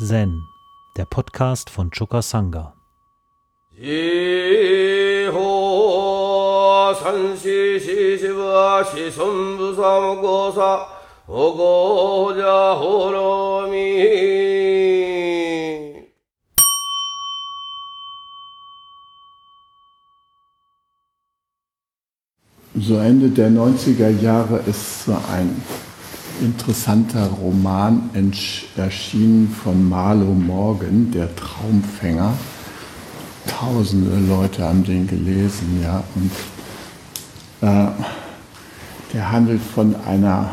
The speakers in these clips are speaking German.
Zen, der Podcast von Choka Sangha. So Ende der 90er Jahre ist so ein interessanter Roman erschienen von Marlo Morgan, der Traumfänger. Tausende Leute haben den gelesen, ja, und äh, der handelt von einer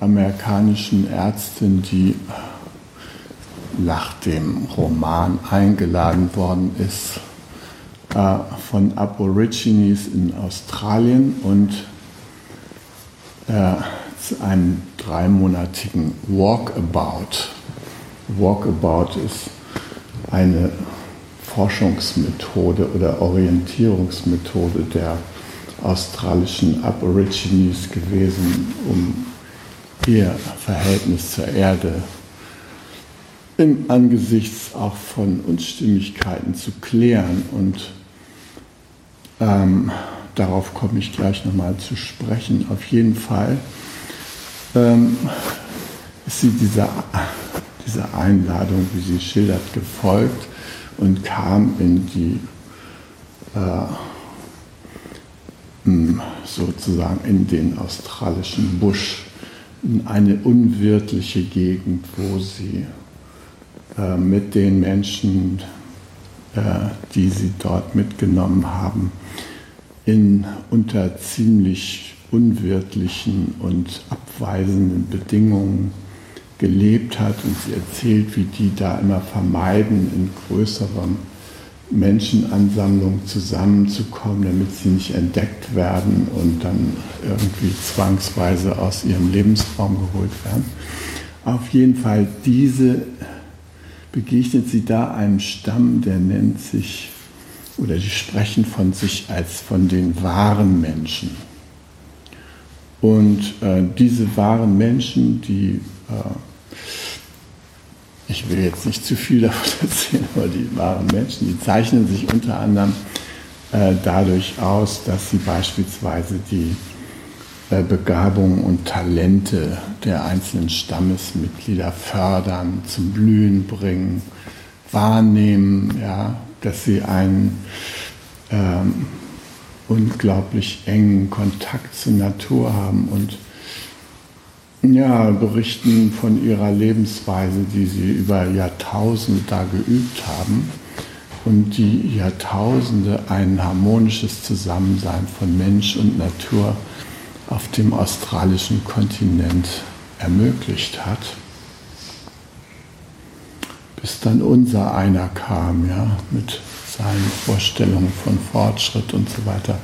amerikanischen Ärztin, die nach dem Roman eingeladen worden ist äh, von Aborigines in Australien und äh, zu einem dreimonatigen Walkabout. Walkabout ist eine Forschungsmethode oder Orientierungsmethode der australischen Aborigines gewesen, um ihr Verhältnis zur Erde im Angesichts auch von Unstimmigkeiten zu klären. Und ähm, darauf komme ich gleich nochmal zu sprechen. Auf jeden Fall ähm, ist sie dieser, dieser Einladung, wie sie schildert, gefolgt und kam in die äh, sozusagen in den australischen Busch, in eine unwirtliche Gegend, wo sie äh, mit den Menschen, äh, die sie dort mitgenommen haben, in unter ziemlich unwirtlichen und abweisenden Bedingungen gelebt hat und sie erzählt, wie die da immer vermeiden, in größeren Menschenansammlungen zusammenzukommen, damit sie nicht entdeckt werden und dann irgendwie zwangsweise aus ihrem Lebensraum geholt werden. Auf jeden Fall diese begegnet sie da einem Stamm, der nennt sich, oder die sprechen von sich als von den wahren Menschen. Und äh, diese wahren Menschen, die, äh, ich will jetzt nicht zu viel davon erzählen, aber die wahren Menschen, die zeichnen sich unter anderem äh, dadurch aus, dass sie beispielsweise die äh, Begabungen und Talente der einzelnen Stammesmitglieder fördern, zum Blühen bringen, wahrnehmen, ja, dass sie einen ähm, unglaublich engen Kontakt zur Natur haben und ja, berichten von ihrer Lebensweise, die sie über Jahrtausende da geübt haben und die Jahrtausende ein harmonisches Zusammensein von Mensch und Natur auf dem australischen Kontinent ermöglicht hat. Bis dann unser einer kam, ja, mit seinen Vorstellungen von Fortschritt und so weiter.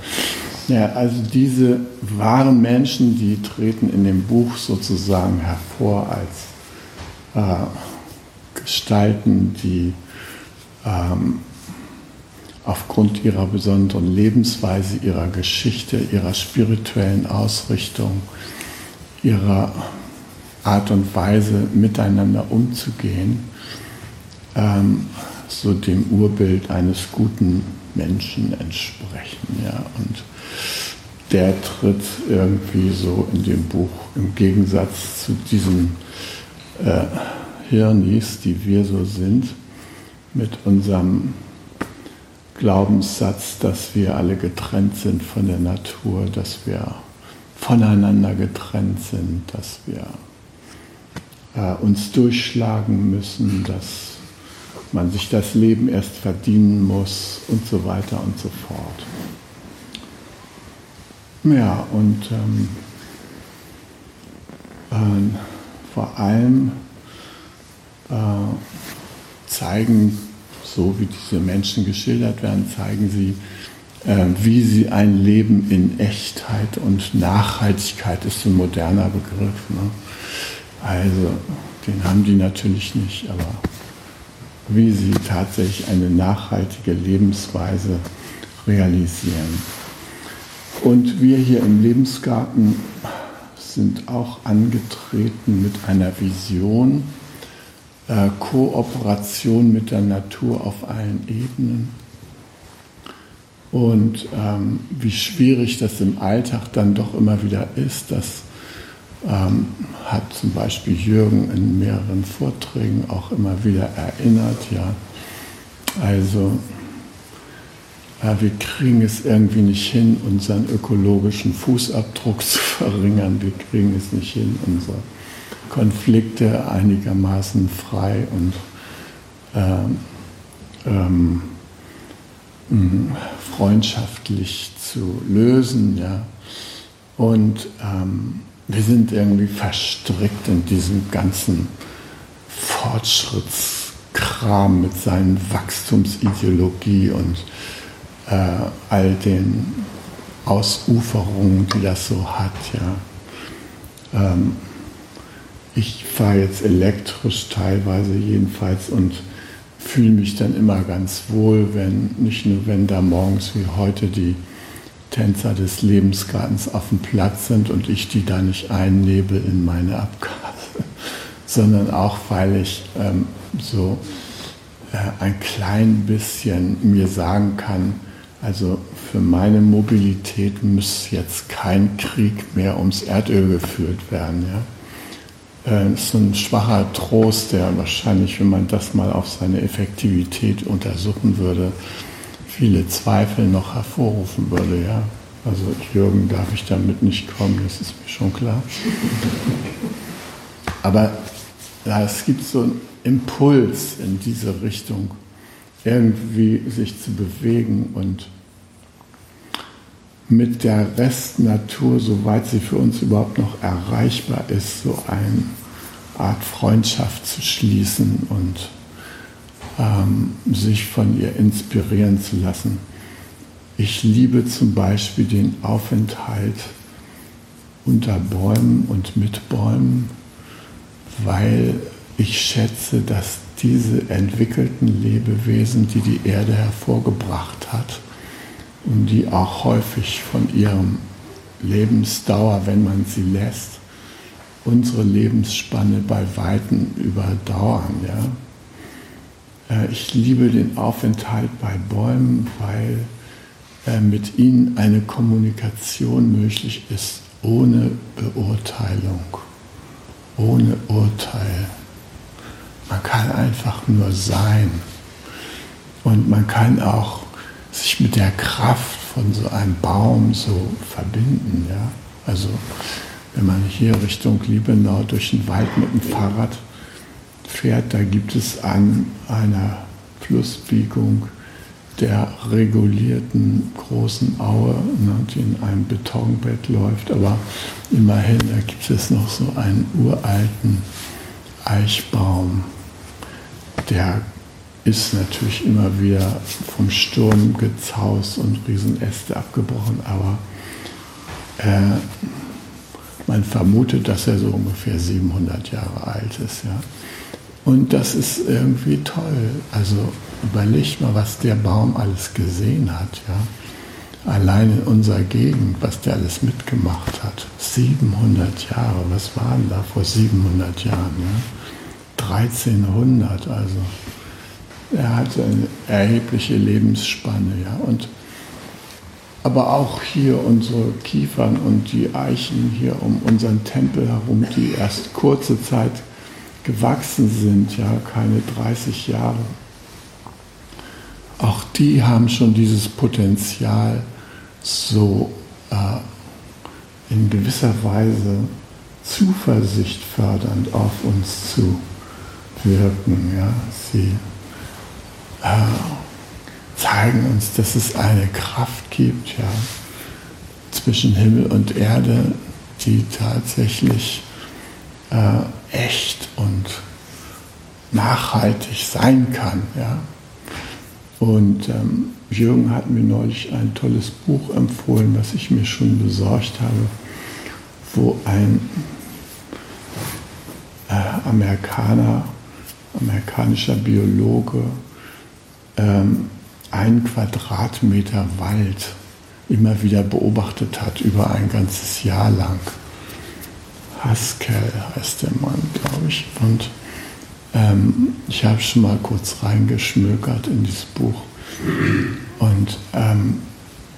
Ja, also diese wahren Menschen, die treten in dem Buch sozusagen hervor als äh, Gestalten, die ähm, aufgrund ihrer besonderen Lebensweise, ihrer Geschichte, ihrer spirituellen Ausrichtung, ihrer Art und Weise miteinander umzugehen, ähm, so dem Urbild eines guten Menschen entsprechen. Ja. Und der tritt irgendwie so in dem Buch im Gegensatz zu diesen äh, Hirnis, die wir so sind, mit unserem Glaubenssatz, dass wir alle getrennt sind von der Natur, dass wir voneinander getrennt sind, dass wir äh, uns durchschlagen müssen, dass man sich das Leben erst verdienen muss und so weiter und so fort. Ja, und ähm, äh, vor allem äh, zeigen, so wie diese Menschen geschildert werden, zeigen sie, äh, wie sie ein Leben in Echtheit und Nachhaltigkeit ist ein moderner Begriff. Ne? Also, den haben die natürlich nicht, aber wie sie tatsächlich eine nachhaltige Lebensweise realisieren. Und wir hier im Lebensgarten sind auch angetreten mit einer Vision, äh, Kooperation mit der Natur auf allen Ebenen. Und ähm, wie schwierig das im Alltag dann doch immer wieder ist, das ähm, hat zum Beispiel Jürgen in mehreren Vorträgen auch immer wieder erinnert. Ja, also ja, wir kriegen es irgendwie nicht hin, unseren ökologischen Fußabdruck zu verringern. Wir kriegen es nicht hin, unsere Konflikte einigermaßen frei und ähm, ähm, freundschaftlich zu lösen. Ja. Und ähm, wir sind irgendwie verstrickt in diesem ganzen Fortschrittskram mit seinen Wachstumsideologie und äh, all den Ausuferungen, die das so hat. Ja. Ähm, ich fahre jetzt elektrisch teilweise jedenfalls und fühle mich dann immer ganz wohl, wenn nicht nur wenn da morgens wie heute die Tänzer des Lebensgartens auf dem Platz sind und ich die da nicht einnebel in meine Abgase, sondern auch weil ich ähm, so äh, ein klein bisschen mir sagen kann, also für meine Mobilität muss jetzt kein Krieg mehr ums Erdöl geführt werden. Ja? Äh, das ist ein schwacher Trost, der wahrscheinlich, wenn man das mal auf seine Effektivität untersuchen würde, viele Zweifel noch hervorrufen würde. Ja? Also Jürgen darf ich damit nicht kommen, das ist mir schon klar. Aber ja, es gibt so einen Impuls in diese Richtung irgendwie sich zu bewegen und mit der Restnatur, soweit sie für uns überhaupt noch erreichbar ist, so eine Art Freundschaft zu schließen und sich von ihr inspirieren zu lassen. Ich liebe zum Beispiel den Aufenthalt unter Bäumen und mit Bäumen, weil ich schätze, dass diese entwickelten Lebewesen, die die Erde hervorgebracht hat und die auch häufig von ihrem Lebensdauer, wenn man sie lässt, unsere Lebensspanne bei Weitem überdauern. Ja? Äh, ich liebe den Aufenthalt bei Bäumen, weil äh, mit ihnen eine Kommunikation möglich ist, ohne Beurteilung, ohne Urteil. Man kann einfach nur sein. Und man kann auch sich mit der Kraft von so einem Baum so verbinden. Ja? Also wenn man hier Richtung Liebenau durch den Wald mit dem Fahrrad fährt, da gibt es an einer Flussbiegung der regulierten großen Aue, ne, die in einem Betonbett läuft, aber immerhin, da gibt es noch so einen uralten Eichbaum, der ist natürlich immer wieder vom Sturm gezaust und Riesenäste abgebrochen, aber äh, man vermutet, dass er so ungefähr 700 Jahre alt ist. Ja. Und das ist irgendwie toll. Also überlegt mal, was der Baum alles gesehen hat. Ja. Allein in unserer Gegend, was der alles mitgemacht hat. 700 Jahre, was waren da vor 700 Jahren? Ja? 1300, also er hatte eine erhebliche Lebensspanne. Ja? Und, aber auch hier unsere Kiefern und die Eichen hier um unseren Tempel herum, die erst kurze Zeit gewachsen sind, ja, keine 30 Jahre. Auch die haben schon dieses Potenzial, so äh, in gewisser Weise Zuversicht fördernd auf uns zu wirken. Ja. Sie äh, zeigen uns, dass es eine Kraft gibt ja, zwischen Himmel und Erde, die tatsächlich äh, echt und nachhaltig sein kann. Ja. Und ähm, Jürgen hat mir neulich ein tolles Buch empfohlen, was ich mir schon besorgt habe, wo ein äh, Amerikaner, amerikanischer Biologe ähm, einen Quadratmeter Wald immer wieder beobachtet hat über ein ganzes Jahr lang. Haskell heißt der Mann, glaube ich. Und ähm, ich habe schon mal kurz reingeschmökert in dieses Buch. Und ähm,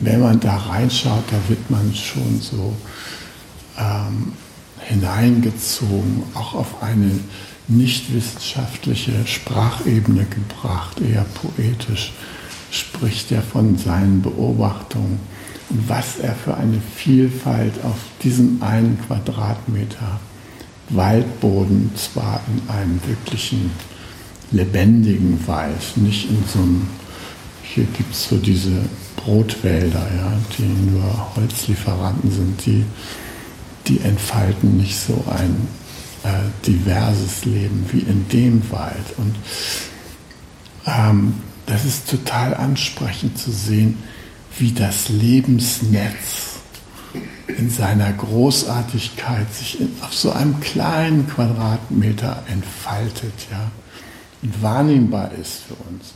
wenn man da reinschaut, da wird man schon so ähm, hineingezogen, auch auf eine nicht wissenschaftliche Sprachebene gebracht, eher poetisch, spricht er von seinen Beobachtungen was er für eine Vielfalt auf diesem einen Quadratmeter Waldboden, zwar in einem wirklichen lebendigen Wald, nicht in so einem, hier gibt es so diese Brotwälder, ja, die nur Holzlieferanten sind, die, die entfalten nicht so ein äh, diverses Leben wie in dem Wald. Und ähm, das ist total ansprechend zu sehen, wie das Lebensnetz in seiner Großartigkeit sich auf so einem kleinen Quadratmeter entfaltet ja, und wahrnehmbar ist für uns.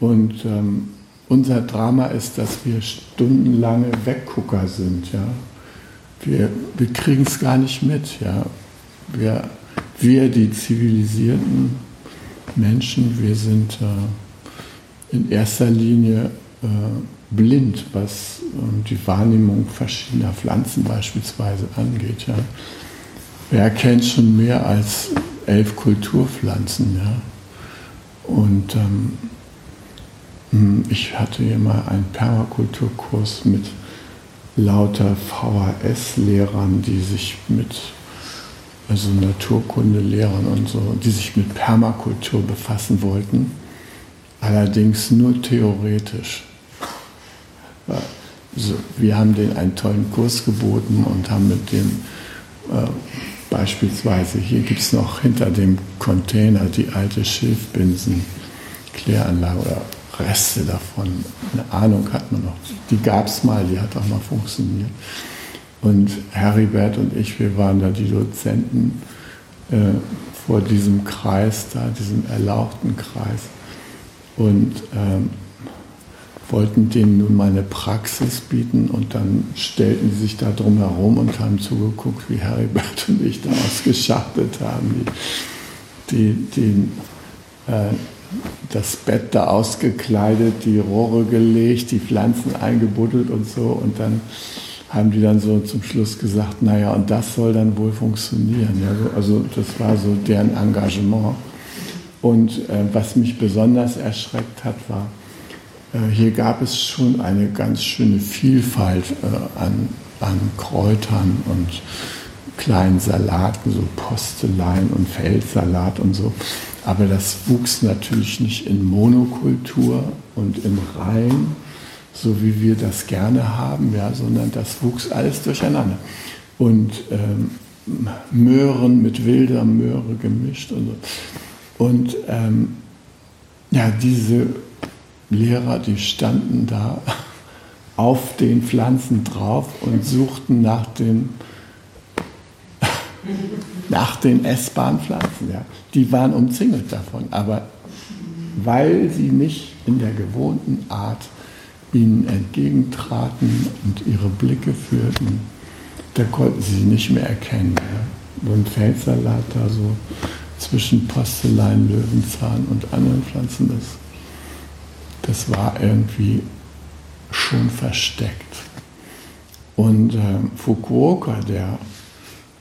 Und ähm, unser Drama ist, dass wir stundenlange Weggucker sind. Ja. Wir, wir kriegen es gar nicht mit. Ja. Wir, wir, die zivilisierten Menschen, wir sind äh, in erster Linie äh, blind, was äh, die Wahrnehmung verschiedener Pflanzen beispielsweise angeht. Ja. Wer kennt schon mehr als elf Kulturpflanzen? Ja? Und ähm, hm, ich hatte hier mal einen Permakulturkurs mit lauter VHS-Lehrern, die sich mit, also Naturkundelehrern und so, die sich mit Permakultur befassen wollten. Allerdings nur theoretisch. Wir haben denen einen tollen Kurs geboten und haben mit dem äh, beispielsweise, hier gibt es noch hinter dem Container die alte Schilfbinsen-Kläranlage oder Reste davon. Eine Ahnung hat man noch. Die gab es mal, die hat auch mal funktioniert. Und Heribert und ich, wir waren da die Dozenten äh, vor diesem Kreis, da, diesem erlauchten Kreis. Und ähm, wollten denen nun mal eine Praxis bieten und dann stellten sie sich da drum herum und haben zugeguckt, wie Heribert und ich da ausgeschachtet haben. Die, die, die äh, das Bett da ausgekleidet, die Rohre gelegt, die Pflanzen eingebuddelt und so. Und dann haben die dann so zum Schluss gesagt, naja, und das soll dann wohl funktionieren. Also das war so deren Engagement. Und äh, was mich besonders erschreckt hat, war, hier gab es schon eine ganz schöne Vielfalt äh, an, an Kräutern und kleinen Salaten, so Postelein und Feldsalat und so. Aber das wuchs natürlich nicht in Monokultur und im Reihen, so wie wir das gerne haben, ja, sondern das wuchs alles durcheinander. Und ähm, Möhren mit wilder Möhre gemischt und so. Und ähm, ja, diese Lehrer, die standen da auf den Pflanzen drauf und suchten nach den nach den essbaren Pflanzen. Ja. Die waren umzingelt davon, aber weil sie nicht in der gewohnten Art ihnen entgegentraten und ihre Blicke führten, da konnten sie sie nicht mehr erkennen. Ja. So ein Feldsalat da so zwischen Postelein, Löwenzahn und anderen Pflanzen, das, das war irgendwie schon versteckt. Und äh, Fukuoka, der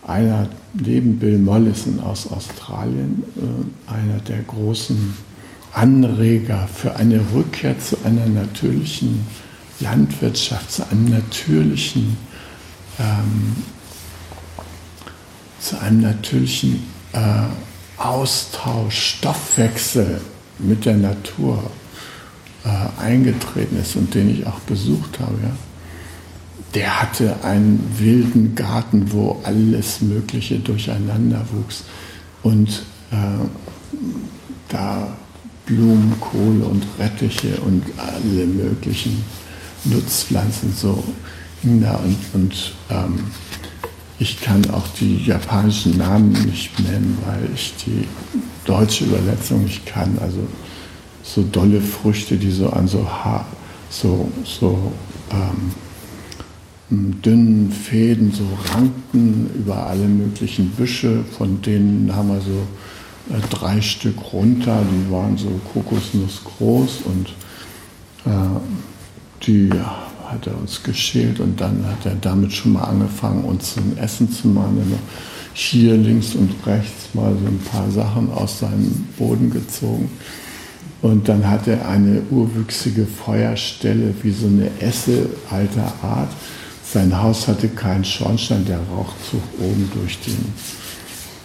einer neben Bill Mollison aus Australien, äh, einer der großen Anreger für eine Rückkehr zu einer natürlichen Landwirtschaft, zu einem natürlichen, ähm, zu einem natürlichen äh, Austausch, Stoffwechsel mit der Natur äh, eingetreten ist und den ich auch besucht habe. Ja der hatte einen wilden Garten, wo alles Mögliche durcheinander wuchs. Und äh, da Blumenkohle und Rettiche und alle möglichen Nutzpflanzen so hingen da. Und, und ähm, ich kann auch die japanischen Namen nicht nennen, weil ich die deutsche Übersetzung nicht kann. Also so dolle Früchte, die so an so, so, so ähm, dünnen Fäden so rankten über alle möglichen Büsche, von denen haben wir so äh, drei Stück runter, die waren so Kokosnuss groß und äh, die hat er uns geschält und dann hat er damit schon mal angefangen, uns ein Essen zu machen. Er hat hier links und rechts mal so ein paar Sachen aus seinem Boden gezogen. Und dann hat er eine urwüchsige Feuerstelle, wie so eine Esse alter Art. Sein Haus hatte keinen Schornstein, der Rauchzug oben durch, den,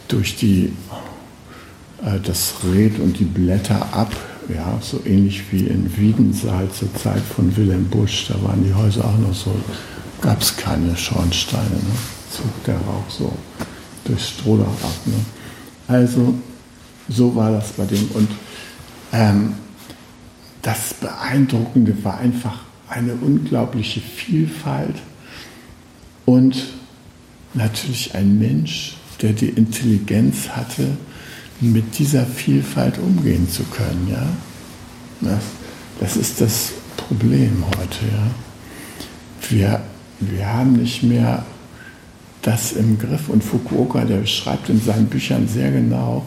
durch die, äh, das Red und die Blätter ab ja, so ähnlich wie in Wiedensaal zur Zeit von Wilhelm Busch, da waren die Häuser auch noch so, gab es keine Schornsteine, ne? zog der Rauch so durchs Strohdach ab. Ne? Also so war das bei dem. Und ähm, das Beeindruckende war einfach eine unglaubliche Vielfalt und natürlich ein Mensch, der die Intelligenz hatte, mit dieser Vielfalt umgehen zu können. Ja? Das, das ist das Problem heute. Ja? Wir, wir haben nicht mehr das im Griff. Und Fukuoka, der beschreibt in seinen Büchern sehr genau,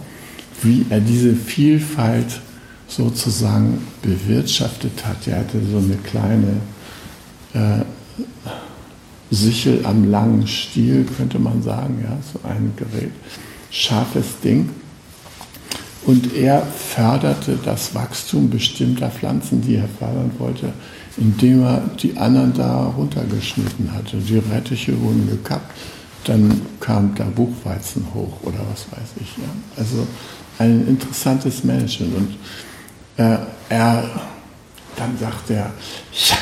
wie er diese Vielfalt sozusagen bewirtschaftet hat. Er hatte so eine kleine äh, Sichel am langen Stiel, könnte man sagen, ja, so ein Gerät, scharfes Ding. Und er förderte das Wachstum bestimmter Pflanzen, die er fördern wollte, indem er die anderen da runtergeschnitten hatte. Die Rettiche wurden gekappt, dann kam da Buchweizen hoch oder was weiß ich. Ja. Also ein interessantes Management. Und äh, er, dann sagt er, ja,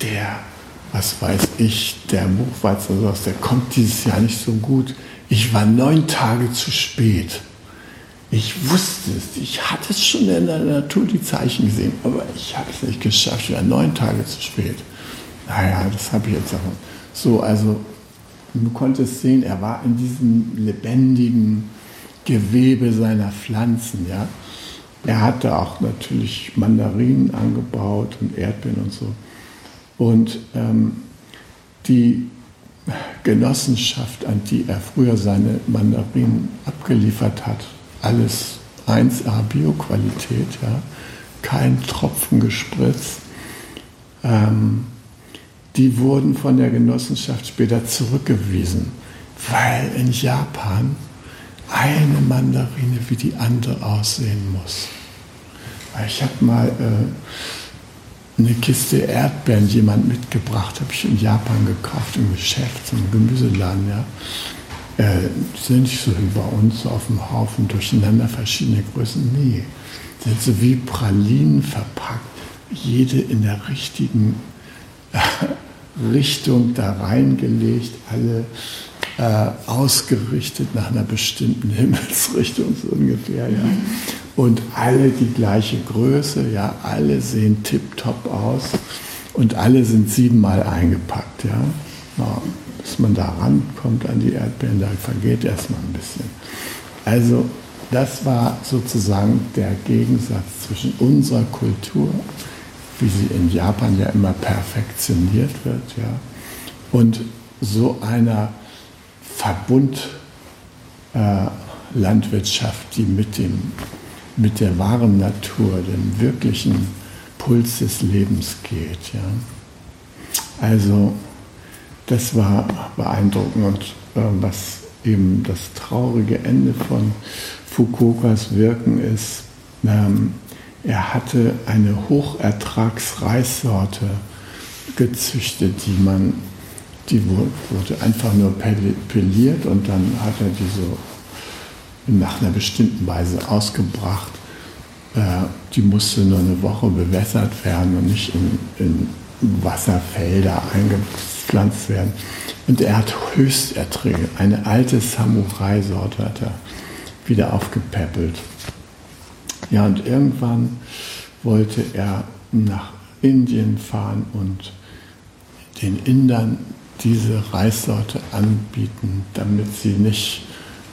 der, was weiß ich, der Buchweizen oder sowas, der kommt dieses Jahr nicht so gut. Ich war neun Tage zu spät. Ich wusste es, ich hatte es schon in der Natur die Zeichen gesehen, aber ich habe es nicht geschafft, wieder neun Tage zu spät. Naja, das habe ich jetzt auch. So, also du konntest sehen, er war in diesem lebendigen Gewebe seiner Pflanzen, ja. Er hatte auch natürlich Mandarinen angebaut und Erdbeeren und so. Und ähm, die Genossenschaft, an die er früher seine Mandarinen abgeliefert hat, alles 1A Bioqualität, ja, kein Tropfen gespritzt. Ähm, die wurden von der Genossenschaft später zurückgewiesen, weil in Japan eine Mandarine wie die andere aussehen muss. Ich habe mal äh, eine Kiste Erdbeeren jemand mitgebracht, habe ich in Japan gekauft im Geschäft, im Gemüseladen, ja äh, sind nicht so wie bei uns auf dem Haufen durcheinander verschiedene Größen. Nee, sind so wie Pralinen verpackt, jede in der richtigen äh, Richtung da reingelegt, alle äh, ausgerichtet nach einer bestimmten Himmelsrichtung so ungefähr, ja. Und alle die gleiche Größe, ja, alle sehen tipptopp aus und alle sind siebenmal eingepackt, ja. ja bis man da rankommt an die Erdbeeren, da vergeht erstmal ein bisschen. Also das war sozusagen der Gegensatz zwischen unserer Kultur, wie sie in Japan ja immer perfektioniert wird, ja, und so einer Verbundlandwirtschaft, äh, die mit, dem, mit der wahren Natur, dem wirklichen Puls des Lebens geht. Ja. Also das war beeindruckend und äh, was eben das traurige Ende von Fukuokas Wirken ist, ähm, er hatte eine Hochertragsreissorte gezüchtet, die man, die wurde einfach nur pelliert und dann hat er die so nach einer bestimmten Weise ausgebracht. Äh, die musste nur eine Woche bewässert werden und nicht in, in Wasserfelder eingebaut gepflanzt werden. Und er hat Höchsterträge. Eine alte Samurai-Sorte hat er wieder aufgepäppelt. Ja, und irgendwann wollte er nach Indien fahren und den Indern diese Reissorte anbieten, damit sie nicht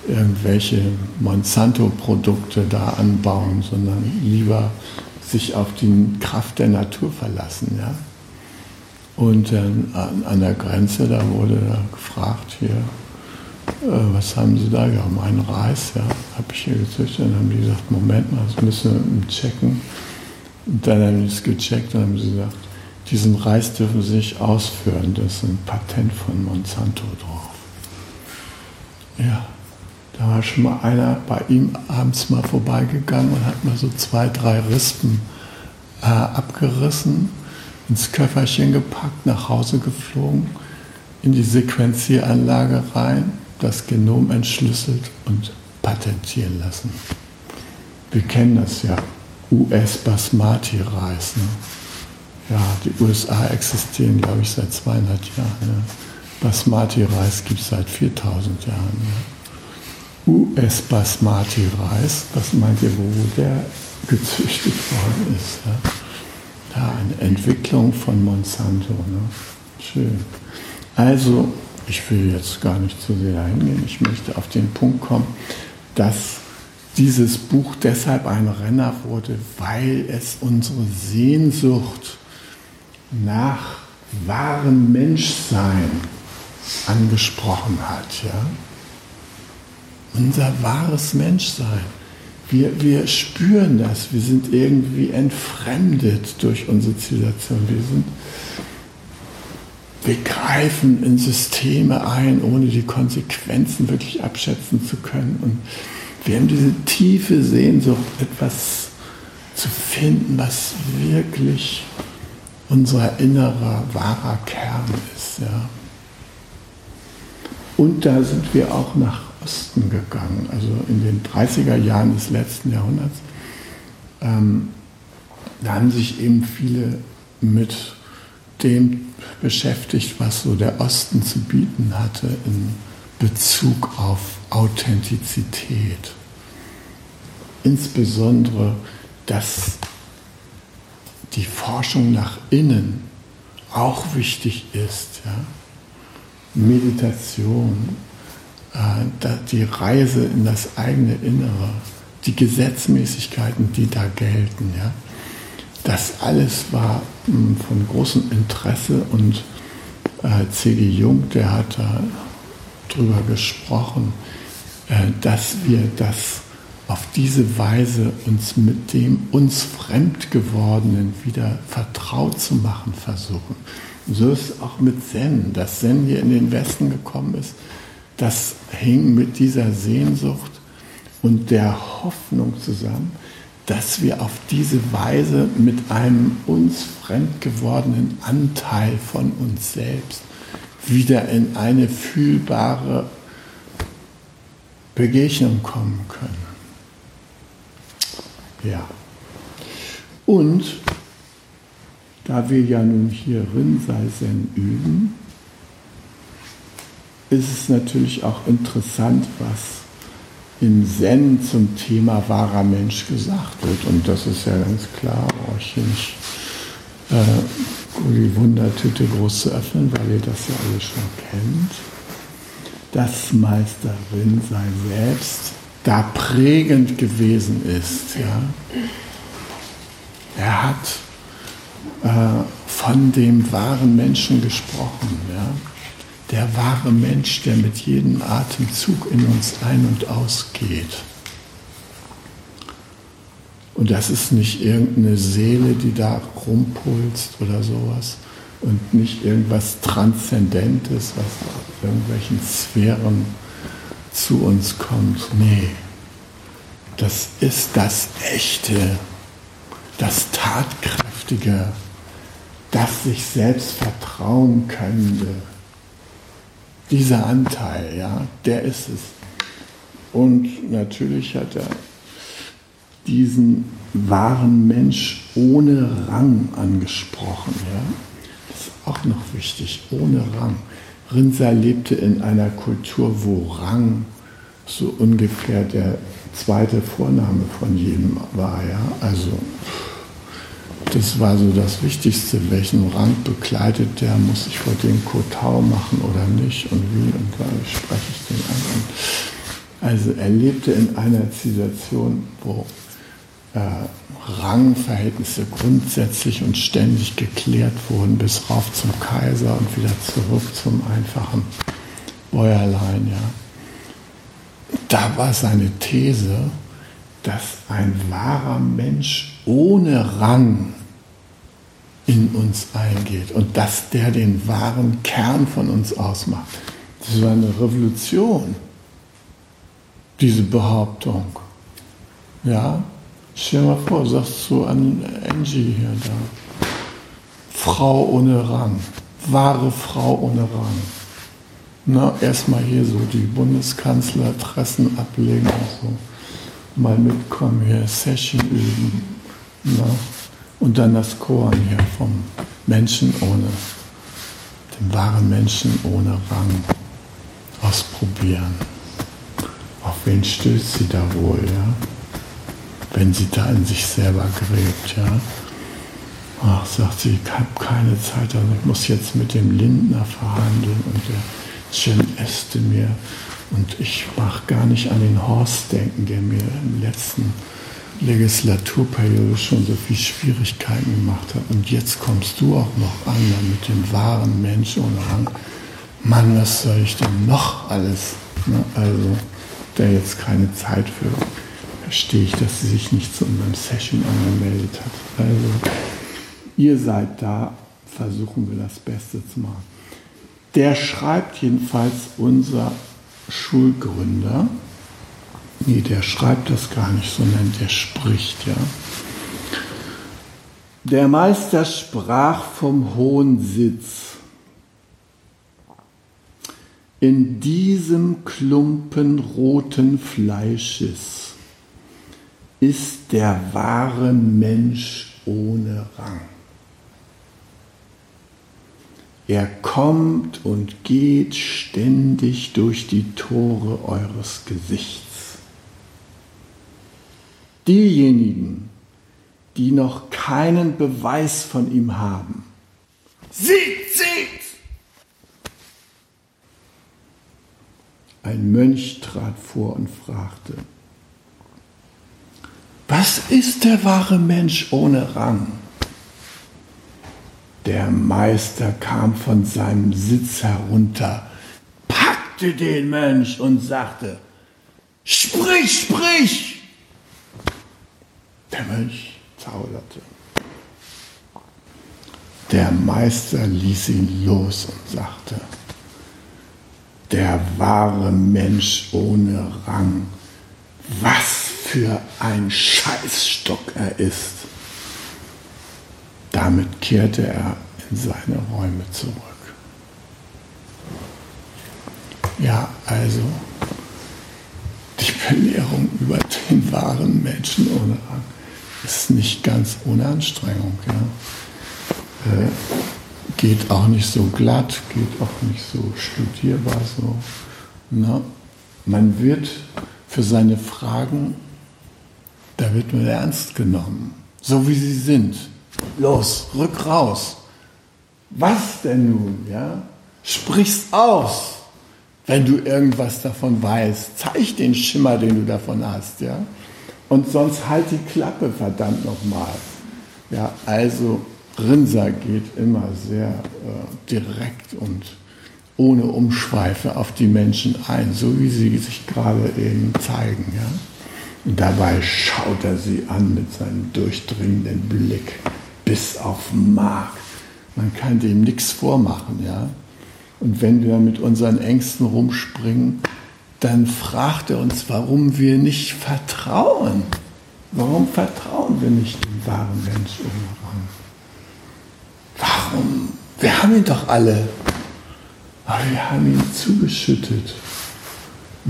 irgendwelche Monsanto-Produkte da anbauen, sondern lieber sich auf die Kraft der Natur verlassen. Ja? Und dann an, der Grenze, da wurde er gefragt, hier, äh, was haben Sie da? Ja, meinen Reis, ja, habe ich hier gezüchtet. Dann haben die gesagt, Moment mal, das müssen wir checken. Und dann haben die es gecheckt und haben sie gesagt, diesen Reis dürfen Sie nicht ausführen, das ist ein Patent von Monsanto drauf. Ja, da war schon mal einer bei ihm abends mal vorbeigegangen und hat mal so zwei, drei Rispen äh, abgerissen, ins Köfferchen gepackt, nach Hause geflogen, in die Sequenzieranlage rein, das Genom entschlüsselt und patentieren lassen. Wir kennen das ja, US-Basmati-Reis. Ne? Ja, die USA existieren, glaube ich, seit 200 Jahren. Ne? Basmati-Reis gibt es seit 4000 Jahren. Ne? US-Basmati-Reis, was meint ihr, wo der gezüchtet worden ist? Ja? Ja, eine Entwicklung von Monsanto. Ne? Schön. Also, ich will jetzt gar nicht zu sehr hingehen. Ich möchte auf den Punkt kommen, dass dieses Buch deshalb ein Renner wurde, weil es unsere Sehnsucht nach wahrem Menschsein angesprochen hat. Ja? Unser wahres Menschsein. Wir, wir spüren das, wir sind irgendwie entfremdet durch unsere Zivilisation. Wir, sind, wir greifen in Systeme ein, ohne die Konsequenzen wirklich abschätzen zu können. Und wir haben diese tiefe Sehnsucht, etwas zu finden, was wirklich unser innerer, wahrer Kern ist. Ja. Und da sind wir auch nach Osten gegangen, also in den 30er Jahren des letzten Jahrhunderts. Ähm, da haben sich eben viele mit dem beschäftigt, was so der Osten zu bieten hatte in Bezug auf Authentizität. Insbesondere, dass die Forschung nach innen auch wichtig ist. Ja? Meditation, äh, die Reise in das eigene Innere, die Gesetzmäßigkeiten, die da gelten. Ja? Das alles war mh, hm, von großem Interesse und äh, C.G. Jung, der hat da drüber gesprochen, äh, dass wir das auf diese Weise uns mit dem uns Fremdgewordenen wieder vertraut zu machen versuchen. Und so ist es auch mit Zen. Dass Zen hier in den Westen gekommen ist, das hing mit dieser Sehnsucht und der Hoffnung zusammen, dass wir auf diese Weise mit einem uns fremdgewordenen Anteil von uns selbst wieder in eine fühlbare Begegnung kommen können. Ja. Und da wir ja nun hier Rinzai-Zen üben, ist es natürlich auch interessant, was im Zen zum Thema wahrer Mensch gesagt wird. Und das ist ja ganz klar, ich hier nicht äh, die Wundertüte groß zu öffnen, weil ihr das ja alle schon kennt. Dass Meister Rinzai selbst da prägend gewesen ist. Ja. Er hat äh, von dem wahren Menschen gesprochen. Ja. Der wahre Mensch, der mit jedem Atemzug in uns ein- und ausgeht. Und das ist nicht irgendeine Seele, die da rumpulst oder sowas. Und nicht irgendwas Transzendentes, was aus irgendwelchen Sphären zu uns kommt. Nee, das ist das Echte, das Tatkräftige, das sich selbst vertrauen könnte. Dieser Anteil, ja, der ist es. Und natürlich hat er diesen wahren Mensch ohne Rang angesprochen. Ja? Das ist auch noch wichtig, ohne Rang. Rinsa lebte in einer Kultur, wo Rang so ungefähr der zweite Vorname von jedem war. Ja? Also das war so das Wichtigste, welchen Rang bekleidet der, muss ich vor dem Kotau machen oder nicht und wie und da spreche ich den an. Also er lebte in einer Zivilisation, wo äh, Rangverhältnisse grundsätzlich und ständig geklärt wurden, bis rauf zum Kaiser und wieder zurück zum einfachen Bäuerlein. Ja. da war seine These, dass ein wahrer Mensch ohne Rang in uns eingeht und dass der den wahren Kern von uns ausmacht. Das war eine Revolution, diese Behauptung. Ja, stell dir mal vor, sagst du an Angie hier da, Frau ohne Rang, wahre Frau ohne Rang. Na, erstmal hier so die Bundeskanzler-Tressen ablegen und so. Mal mitkommen hier, Session üben. Na, und dann das Korn hier vom Menschen ohne, den wahren Menschen ohne Rang ausprobieren. Auf wen stößt sie da wohl, ja? Wenn sie da in sich selber gräbt, ja? Ach, sagt sie, ich habe keine Zeit, also ich muss jetzt mit dem Lindner verhandeln und der Cem mir und ich mag gar nicht an den Horst denken, der mir im letzten Legislaturperiode schon so viel Schwierigkeiten gemacht hat. Und jetzt kommst du auch noch an mit dem wahren Mensch ohne Rang. Mann, was soll ich denn noch alles? Ne? Also, der jetzt keine Zeit für, verstehe ich, dass sie sich nicht zu unserem Session angemeldet hat. Also, ihr seid da, versuchen wir das Beste zu machen. Der schreibt jedenfalls unser Schulgründer, Nee, der schreibt das gar nicht, sondern der spricht, ja. Der Meister sprach vom hohen Sitz. In diesem Klumpen roten Fleisches ist der wahre Mensch ohne Rang. Er kommt und geht ständig durch die Tore eures Gesichts. Diejenigen, die noch keinen Beweis von ihm haben. Sieht, sieht! Ein Mönch trat vor und fragte, was ist der wahre Mensch ohne Rang? Der Meister kam von seinem Sitz herunter, packte den Mönch und sagte, sprich, sprich! Der Mönch zauderte. Der Meister ließ ihn los und sagte, der wahre Mensch ohne Rang, was für ein Scheißstock er ist. Damit kehrte er in seine Räume zurück. Ja, also die Belehrung über den wahren Menschen ohne Rang ist nicht ganz ohne Anstrengung. Ja. Äh, geht auch nicht so glatt, geht auch nicht so studierbar. So. Na, man wird für seine Fragen, da wird man ernst genommen, so wie sie sind. Los, rück raus. Was denn nun? Ja? Sprich's aus, wenn du irgendwas davon weißt. Zeig den Schimmer, den du davon hast. Ja? Und sonst halt die Klappe, verdammt nochmal. Ja, also Rinser geht immer sehr äh, direkt und ohne Umschweife auf die Menschen ein, so wie sie sich gerade eben zeigen. Ja? Und dabei schaut er sie an mit seinem durchdringenden Blick bis auf Mark. Man kann dem nichts vormachen. Ja? Und wenn wir mit unseren Ängsten rumspringen, dann fragt er uns, warum wir nicht vertrauen. Warum vertrauen wir nicht dem wahren Mensch Rang? Warum? Wir haben ihn doch alle. Aber wir haben ihn zugeschüttet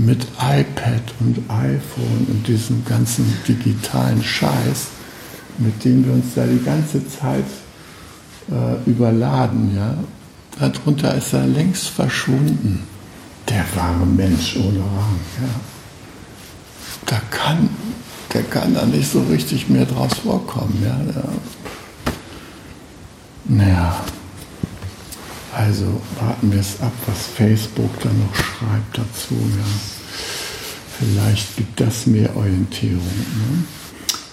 mit iPad und iPhone und diesem ganzen digitalen Scheiß, mit dem wir uns da die ganze Zeit äh, überladen. Ja? Darunter ist er längst verschwunden der wahre Mensch ohne Rang. Ja. Da kann, der kann da nicht so richtig mehr draus vorkommen. Ja. ja. Naja, also warten wir es ab, was Facebook da noch schreibt dazu. Ja. Vielleicht gibt das mehr Orientierung. Ne?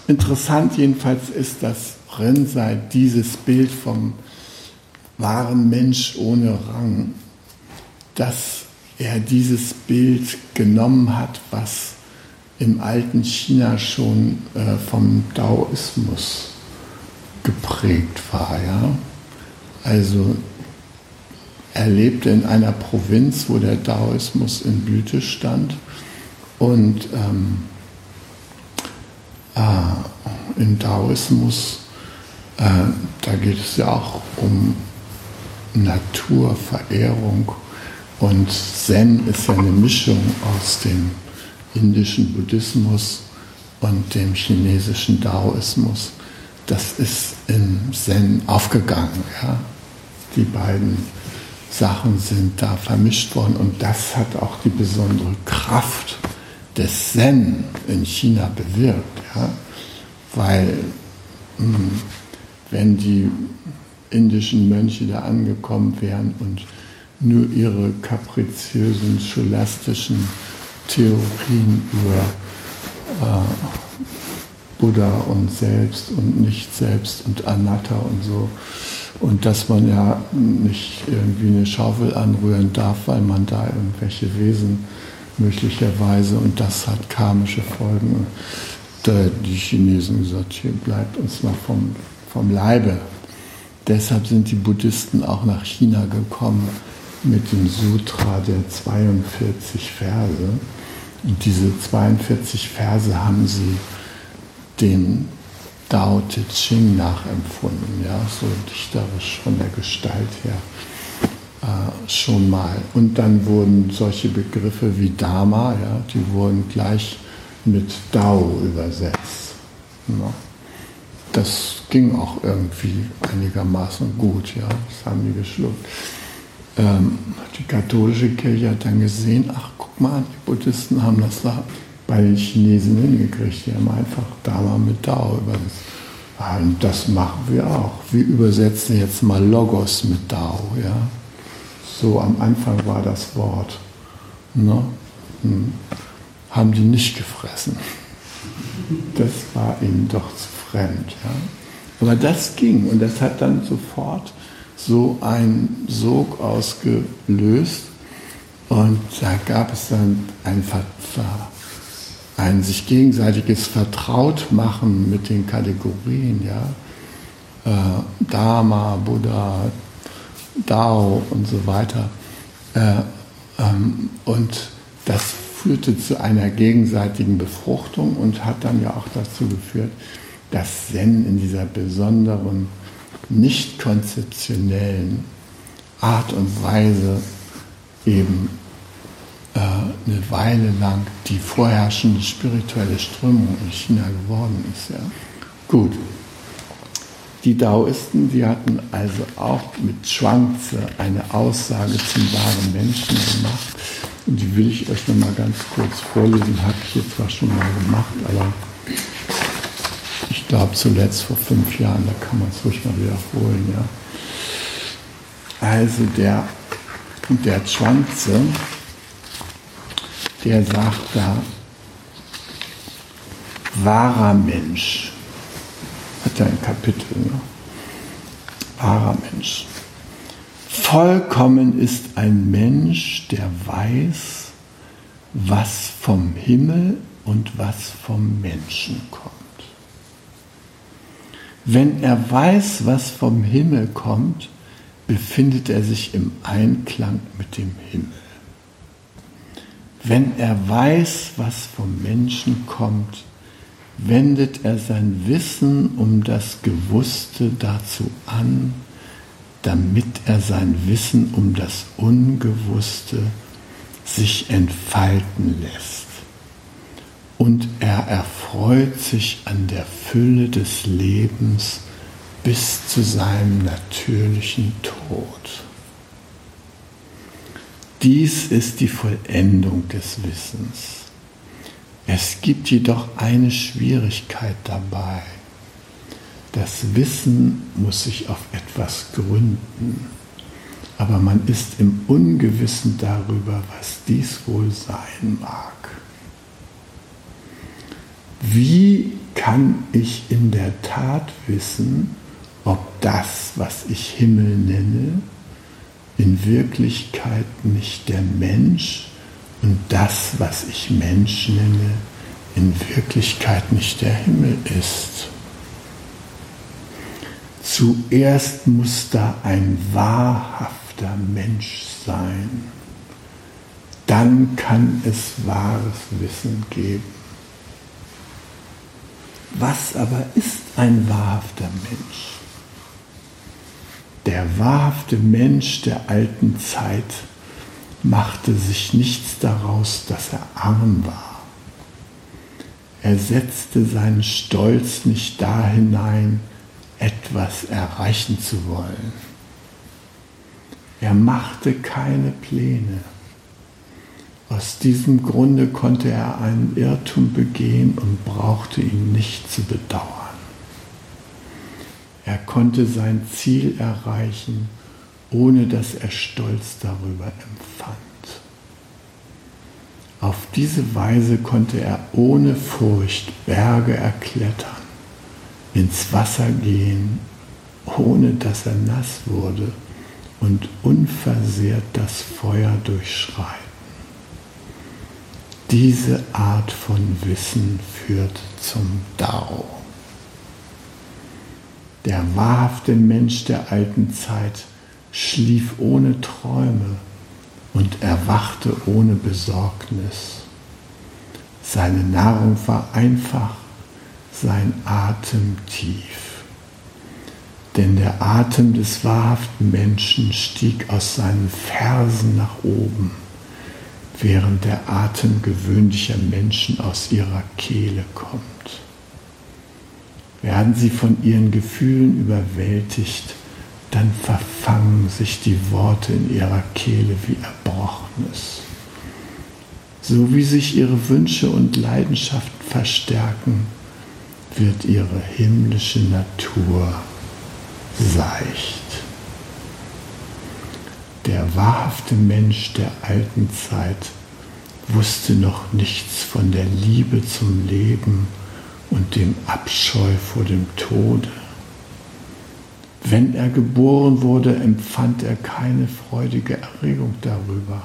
Interessant jedenfalls ist, dass Rensei dieses Bild vom wahren Mensch ohne Rang, das er dieses Bild genommen hat, was im alten China schon äh, vom Daoismus geprägt war. Ja? Also er lebte in einer Provinz, wo der Daoismus in Blüte stand und ähm, äh, im Daoismus, äh, da geht es ja auch um Naturverehrung und Zen ist ja eine Mischung aus dem indischen Buddhismus und dem chinesischen Daoismus. Das ist im Zen aufgegangen. Ja? Die beiden Sachen sind da vermischt worden und das hat auch die besondere Kraft des Zen in China bewirkt. Ja? Weil hm, wenn die indischen Mönche da angekommen wären und nur ihre kapriziösen, scholastischen Theorien über äh, Buddha und Selbst und Nicht-Selbst und Anatta und so. Und dass man ja nicht irgendwie eine Schaufel anrühren darf, weil man da irgendwelche Wesen möglicherweise, und das hat karmische Folgen. Da die Chinesen gesagt, hier bleibt uns mal vom, vom Leibe. Deshalb sind die Buddhisten auch nach China gekommen mit dem Sutra der 42 Verse. Und diese 42 Verse haben sie dem Tao Te Ching nachempfunden, ja, so dichterisch von der Gestalt her äh, schon mal. Und dann wurden solche Begriffe wie Dharma, ja, die wurden gleich mit Dao übersetzt. Ja. Das ging auch irgendwie einigermaßen gut, ja, das haben die geschluckt. Ähm, die katholische Kirche hat dann gesehen, ach guck mal, die Buddhisten haben das da bei den Chinesen hingekriegt. Die haben einfach Dharma mit Dao übersetzt. Ah, und das machen wir auch. Wir übersetzen jetzt mal Logos mit Dao. Ja? So am Anfang war das Wort. Ne? Hm. Haben die nicht gefressen. Das war ihnen doch zu fremd. Ja? Aber das ging und das hat dann sofort so einen Sog ausgelöst und da gab es dann ein, ein sich gegenseitiges Vertrautmachen mit den Kategorien, ja. Äh, Dharma, Buddha, Dao und so weiter. Äh, ähm, und das führte zu einer gegenseitigen Befruchtung und hat dann ja auch dazu geführt, dass Zen in dieser besonderen, nicht konzeptionellen Art und Weise eben eine Weile lang die vorherrschende spirituelle Strömung in China geworden ist. Ja. Gut. Die Daoisten, die hatten also auch mit Schwanze eine Aussage zum wahren Menschen gemacht. Und die will ich euch noch mal ganz kurz vorlesen. Habe ich jetzt zwar schon mal gemacht, aber ich glaube zuletzt vor fünf Jahren, da kann man es ruhig mal wiederholen. Ja. Also der, der Schwanze, der sagt da, wahrer Mensch, hat er ein Kapitel, ne? wahrer Mensch. Vollkommen ist ein Mensch, der weiß, was vom Himmel und was vom Menschen kommt. Wenn er weiß, was vom Himmel kommt, befindet er sich im Einklang mit dem Himmel. Wenn er weiß, was vom Menschen kommt, wendet er sein Wissen um das Gewusste dazu an, damit er sein Wissen um das Ungewusste sich entfalten lässt. Und er erfreut sich an der Fülle des Lebens bis zu seinem natürlichen Tod. Dies ist die Vollendung des Wissens. Es gibt jedoch eine Schwierigkeit dabei. Das Wissen muss sich auf etwas gründen, aber man ist im Ungewissen darüber, was dies wohl sein mag. Wie kann ich in der Tat wissen, ob das, was ich Himmel nenne, in Wirklichkeit nicht der Mensch und das, was ich Mensch nenne, in Wirklichkeit nicht der Himmel ist. Zuerst muss da ein wahrhafter Mensch sein. Dann kann es wahres Wissen geben. Was aber ist ein wahrhafter Mensch? Der wahrhafte Mensch der alten Zeit machte sich nichts daraus, dass er arm war. Er setzte seinen Stolz nicht da hinein, etwas erreichen zu wollen. Er machte keine Pläne. Aus diesem Grunde konnte er einen Irrtum begehen und brauchte ihn nicht zu bedauern. Er konnte sein Ziel erreichen, ohne dass er Stolz darüber empfand. Auf diese Weise konnte er ohne Furcht Berge erklettern, ins Wasser gehen, ohne dass er nass wurde und unversehrt das Feuer durchschreiten. Diese Art von Wissen führt zum Dao. Der wahrhafte Mensch der alten Zeit schlief ohne Träume und erwachte ohne Besorgnis. Seine Nahrung war einfach, sein Atem tief. Denn der Atem des wahrhaften Menschen stieg aus seinen Fersen nach oben während der Atem gewöhnlicher Menschen aus ihrer Kehle kommt. Werden sie von ihren Gefühlen überwältigt, dann verfangen sich die Worte in ihrer Kehle wie Erbrochenes. So wie sich ihre Wünsche und Leidenschaften verstärken, wird ihre himmlische Natur seicht. Der wahrhafte Mensch der alten Zeit wusste noch nichts von der Liebe zum Leben und dem Abscheu vor dem Tode. Wenn er geboren wurde, empfand er keine freudige Erregung darüber.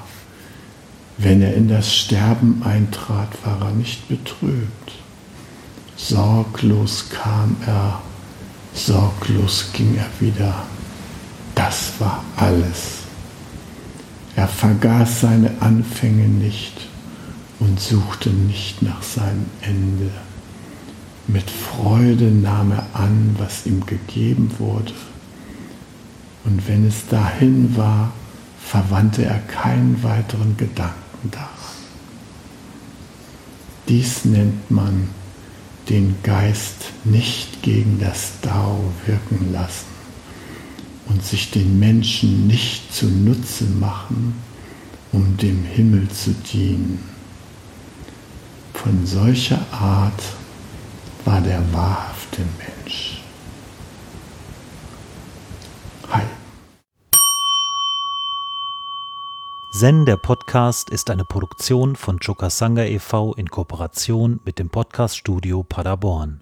Wenn er in das Sterben eintrat, war er nicht betrübt. Sorglos kam er, sorglos ging er wieder. Das war alles. Er vergaß seine Anfänge nicht und suchte nicht nach seinem Ende. Mit Freude nahm er an, was ihm gegeben wurde. Und wenn es dahin war, verwandte er keinen weiteren Gedanken daran. Dies nennt man den Geist nicht gegen das Dao wirken lassen und sich den Menschen nicht zunutze machen, um dem Himmel zu dienen. Von solcher Art war der wahrhafte Mensch. Hi. Zen, der Podcast, ist eine Produktion von Chokasanga e.V. in Kooperation mit dem Podcaststudio Paderborn.